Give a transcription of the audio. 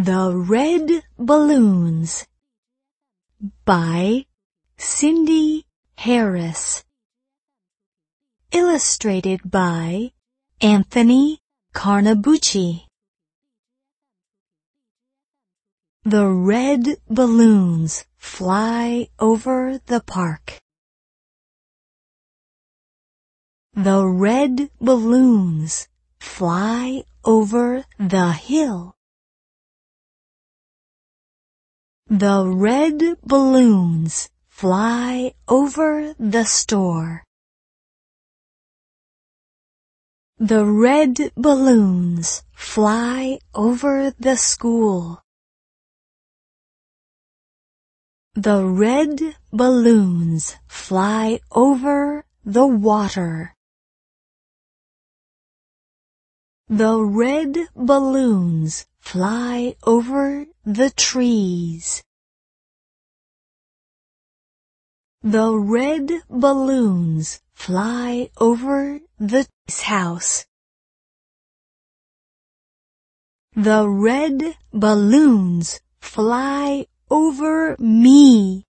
The Red Balloons by Cindy Harris Illustrated by Anthony Carnabucci The red balloons fly over the park. The red balloons fly over the hill. The red balloons fly over the store. The red balloons fly over the school. The red balloons fly over the water. The red balloons fly over the trees. The red balloons fly over the house. The red balloons fly over me.